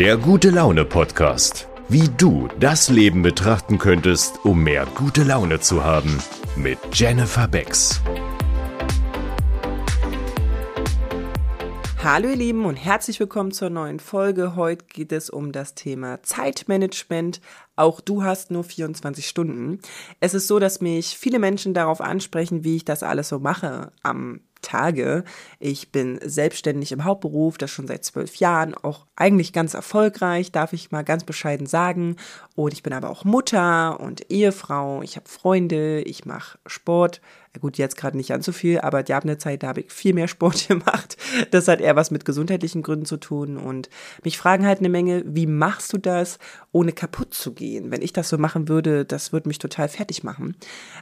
Der gute Laune Podcast. Wie du das Leben betrachten könntest, um mehr gute Laune zu haben. Mit Jennifer Becks. Hallo ihr Lieben und herzlich willkommen zur neuen Folge. Heute geht es um das Thema Zeitmanagement. Auch du hast nur 24 Stunden. Es ist so, dass mich viele Menschen darauf ansprechen, wie ich das alles so mache am Tage. Ich bin selbstständig im Hauptberuf, das schon seit zwölf Jahren, auch eigentlich ganz erfolgreich, darf ich mal ganz bescheiden sagen. Und ich bin aber auch Mutter und Ehefrau, ich habe Freunde, ich mache Sport. Gut, jetzt gerade nicht ganz so viel, aber die haben eine Zeit, da habe ich viel mehr Sport gemacht. Das hat eher was mit gesundheitlichen Gründen zu tun. Und mich fragen halt eine Menge, wie machst du das, ohne kaputt zu gehen? Wenn ich das so machen würde, das würde mich total fertig machen.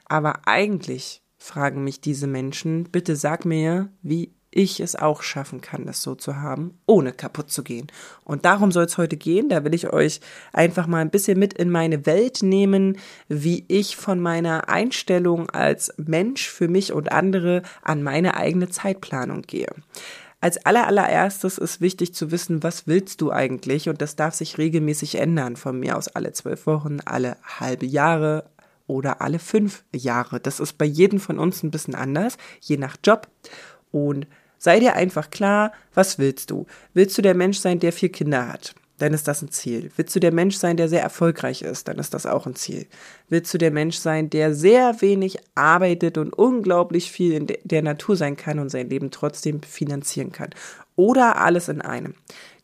Aber eigentlich fragen mich diese Menschen, bitte sag mir, wie ich es auch schaffen kann, das so zu haben, ohne kaputt zu gehen. Und darum soll es heute gehen. Da will ich euch einfach mal ein bisschen mit in meine Welt nehmen, wie ich von meiner Einstellung als Mensch für mich und andere an meine eigene Zeitplanung gehe. Als allerallererstes ist wichtig zu wissen, was willst du eigentlich? Und das darf sich regelmäßig ändern. Von mir aus alle zwölf Wochen, alle halbe Jahre, oder alle fünf Jahre. Das ist bei jedem von uns ein bisschen anders, je nach Job. Und sei dir einfach klar, was willst du? Willst du der Mensch sein, der vier Kinder hat? Dann ist das ein Ziel. Willst du der Mensch sein, der sehr erfolgreich ist? Dann ist das auch ein Ziel. Willst du der Mensch sein, der sehr wenig arbeitet und unglaublich viel in der Natur sein kann und sein Leben trotzdem finanzieren kann? Oder alles in einem?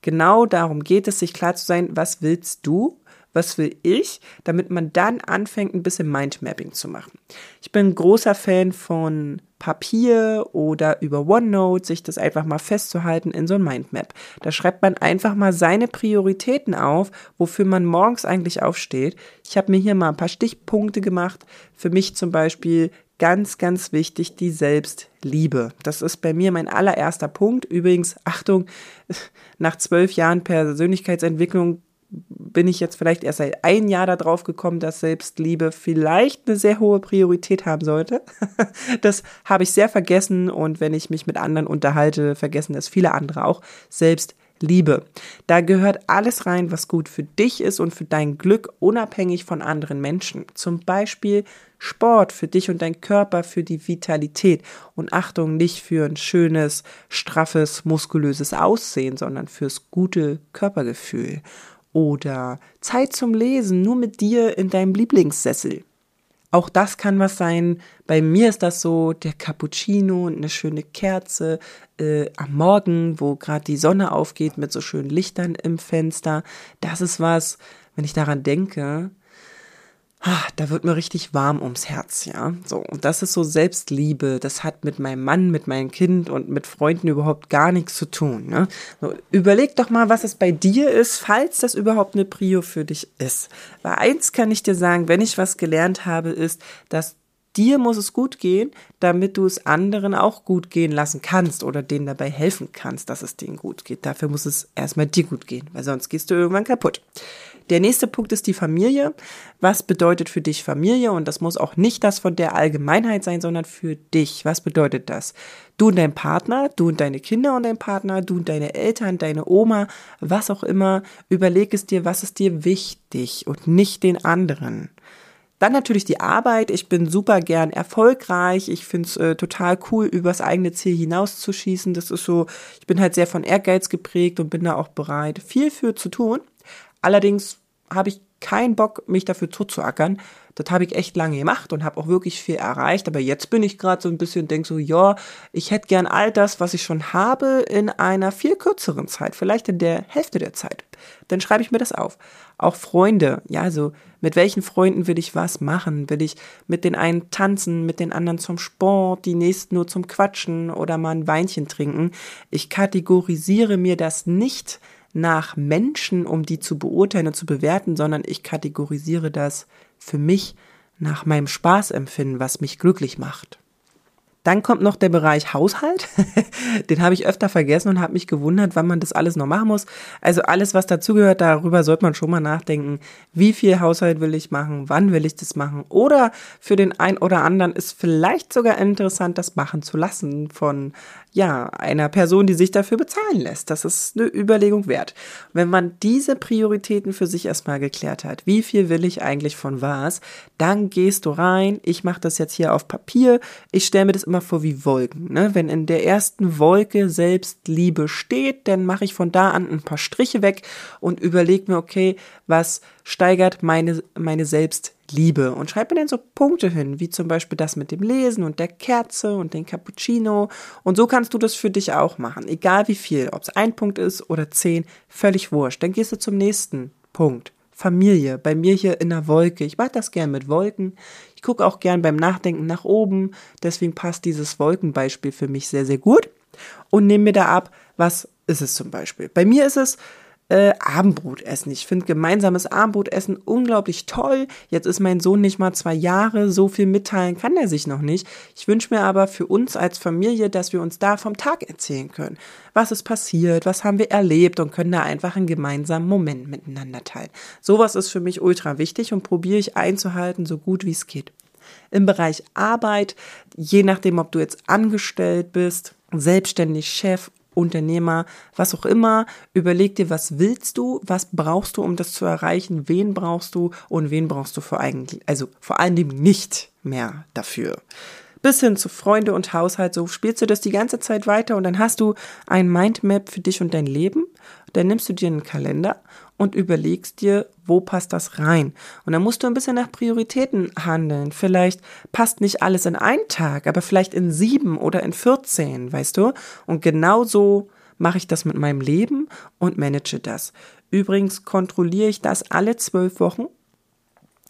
Genau darum geht es, sich klar zu sein, was willst du was will ich, damit man dann anfängt, ein bisschen Mindmapping zu machen. Ich bin großer Fan von Papier oder über OneNote, sich das einfach mal festzuhalten in so ein Mindmap. Da schreibt man einfach mal seine Prioritäten auf, wofür man morgens eigentlich aufsteht. Ich habe mir hier mal ein paar Stichpunkte gemacht. Für mich zum Beispiel ganz, ganz wichtig, die Selbstliebe. Das ist bei mir mein allererster Punkt. Übrigens, Achtung, nach zwölf Jahren Persönlichkeitsentwicklung bin ich jetzt vielleicht erst seit ein Jahr darauf gekommen, dass Selbstliebe vielleicht eine sehr hohe Priorität haben sollte. das habe ich sehr vergessen und wenn ich mich mit anderen unterhalte, vergessen das viele andere auch. Selbstliebe. Da gehört alles rein, was gut für dich ist und für dein Glück, unabhängig von anderen Menschen. Zum Beispiel Sport für dich und dein Körper, für die Vitalität. Und Achtung, nicht für ein schönes, straffes, muskulöses Aussehen, sondern fürs gute Körpergefühl oder Zeit zum Lesen nur mit dir in deinem Lieblingssessel. Auch das kann was sein. Bei mir ist das so der Cappuccino und eine schöne Kerze äh, am Morgen, wo gerade die Sonne aufgeht mit so schönen Lichtern im Fenster. Das ist was, wenn ich daran denke, ah, da wird mir richtig warm ums Herz, ja. So, und das ist so Selbstliebe. Das hat mit meinem Mann, mit meinem Kind und mit Freunden überhaupt gar nichts zu tun. Ne? So, überleg doch mal, was es bei dir ist, falls das überhaupt eine Prio für dich ist. Weil eins kann ich dir sagen, wenn ich was gelernt habe, ist, dass dir muss es gut gehen, damit du es anderen auch gut gehen lassen kannst oder denen dabei helfen kannst, dass es denen gut geht. Dafür muss es erstmal dir gut gehen, weil sonst gehst du irgendwann kaputt. Der nächste Punkt ist die Familie. Was bedeutet für dich Familie? Und das muss auch nicht das von der Allgemeinheit sein, sondern für dich. Was bedeutet das? Du und dein Partner, du und deine Kinder und dein Partner, du und deine Eltern, deine Oma, was auch immer. Überleg es dir, was ist dir wichtig und nicht den anderen. Dann natürlich die Arbeit. Ich bin super gern erfolgreich. Ich finde es äh, total cool, übers eigene Ziel hinauszuschießen. Das ist so, ich bin halt sehr von Ehrgeiz geprägt und bin da auch bereit, viel für zu tun. Allerdings habe ich keinen Bock, mich dafür zuzuackern. Das habe ich echt lange gemacht und habe auch wirklich viel erreicht. Aber jetzt bin ich gerade so ein bisschen, denke so, ja, ich hätte gern all das, was ich schon habe, in einer viel kürzeren Zeit, vielleicht in der Hälfte der Zeit. Dann schreibe ich mir das auf. Auch Freunde, ja, also mit welchen Freunden will ich was machen? Will ich mit den einen tanzen, mit den anderen zum Sport, die nächsten nur zum Quatschen oder mal ein Weinchen trinken? Ich kategorisiere mir das nicht nach Menschen, um die zu beurteilen und zu bewerten, sondern ich kategorisiere das für mich nach meinem Spaßempfinden, was mich glücklich macht. Dann kommt noch der Bereich Haushalt. Den habe ich öfter vergessen und habe mich gewundert, wann man das alles noch machen muss. Also alles, was dazugehört, darüber sollte man schon mal nachdenken. Wie viel Haushalt will ich machen? Wann will ich das machen? Oder für den einen oder anderen ist vielleicht sogar interessant, das machen zu lassen von ja, einer Person, die sich dafür bezahlen lässt. Das ist eine Überlegung wert. Wenn man diese Prioritäten für sich erstmal geklärt hat, wie viel will ich eigentlich von was, dann gehst du rein. Ich mache das jetzt hier auf Papier. Ich stelle mir das immer vor wie Wolken. Ne? Wenn in der ersten Wolke Selbstliebe steht, dann mache ich von da an ein paar Striche weg und überlege mir, okay, was steigert meine, meine Selbstliebe und schreib mir dann so Punkte hin, wie zum Beispiel das mit dem Lesen und der Kerze und den Cappuccino. Und so kannst du das für dich auch machen. Egal wie viel, ob es ein Punkt ist oder zehn, völlig wurscht. Dann gehst du zum nächsten Punkt. Familie, bei mir hier in der Wolke. Ich mag das gern mit Wolken. Ich gucke auch gern beim Nachdenken nach oben. Deswegen passt dieses Wolkenbeispiel für mich sehr, sehr gut. Und nehme mir da ab, was ist es zum Beispiel. Bei mir ist es äh, Abendbrot essen. Ich finde gemeinsames Abendbrotessen unglaublich toll. Jetzt ist mein Sohn nicht mal zwei Jahre, so viel mitteilen kann er sich noch nicht. Ich wünsche mir aber für uns als Familie, dass wir uns da vom Tag erzählen können. Was ist passiert, was haben wir erlebt und können da einfach einen gemeinsamen Moment miteinander teilen. Sowas ist für mich ultra wichtig und probiere ich einzuhalten, so gut wie es geht. Im Bereich Arbeit, je nachdem, ob du jetzt angestellt bist, selbstständig Chef Unternehmer, was auch immer, überleg dir, was willst du, was brauchst du, um das zu erreichen, wen brauchst du? Und wen brauchst du vor eigentlich, also vor allen Dingen nicht mehr dafür. Bis hin zu Freunde und Haushalt, so spielst du das die ganze Zeit weiter und dann hast du ein Mindmap für dich und dein Leben. Dann nimmst du dir einen Kalender und überlegst dir, wo passt das rein. Und dann musst du ein bisschen nach Prioritäten handeln. Vielleicht passt nicht alles in einen Tag, aber vielleicht in sieben oder in 14, weißt du? Und genau so mache ich das mit meinem Leben und manage das. Übrigens kontrolliere ich das alle zwölf Wochen.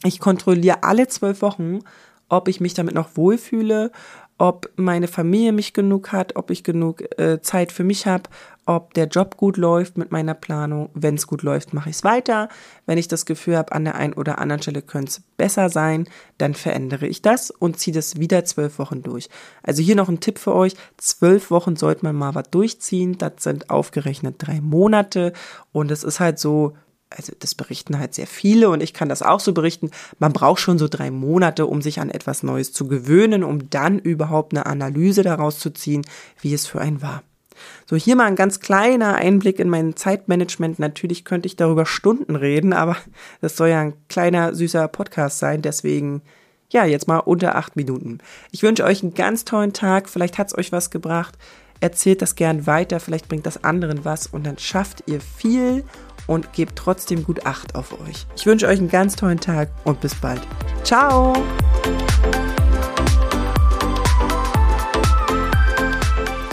Ich kontrolliere alle zwölf Wochen, ob ich mich damit noch wohlfühle, ob meine Familie mich genug hat, ob ich genug äh, Zeit für mich habe, ob der Job gut läuft mit meiner Planung. Wenn es gut läuft, mache ich es weiter. Wenn ich das Gefühl habe, an der einen oder anderen Stelle könnte es besser sein, dann verändere ich das und ziehe das wieder zwölf Wochen durch. Also hier noch ein Tipp für euch. Zwölf Wochen sollte man mal was durchziehen. Das sind aufgerechnet drei Monate. Und es ist halt so, also das berichten halt sehr viele und ich kann das auch so berichten, man braucht schon so drei Monate, um sich an etwas Neues zu gewöhnen, um dann überhaupt eine Analyse daraus zu ziehen, wie es für einen war. So, hier mal ein ganz kleiner Einblick in mein Zeitmanagement. Natürlich könnte ich darüber Stunden reden, aber das soll ja ein kleiner, süßer Podcast sein. Deswegen, ja, jetzt mal unter acht Minuten. Ich wünsche euch einen ganz tollen Tag. Vielleicht hat es euch was gebracht. Erzählt das gern weiter. Vielleicht bringt das anderen was und dann schafft ihr viel und gebt trotzdem gut Acht auf euch. Ich wünsche euch einen ganz tollen Tag und bis bald. Ciao!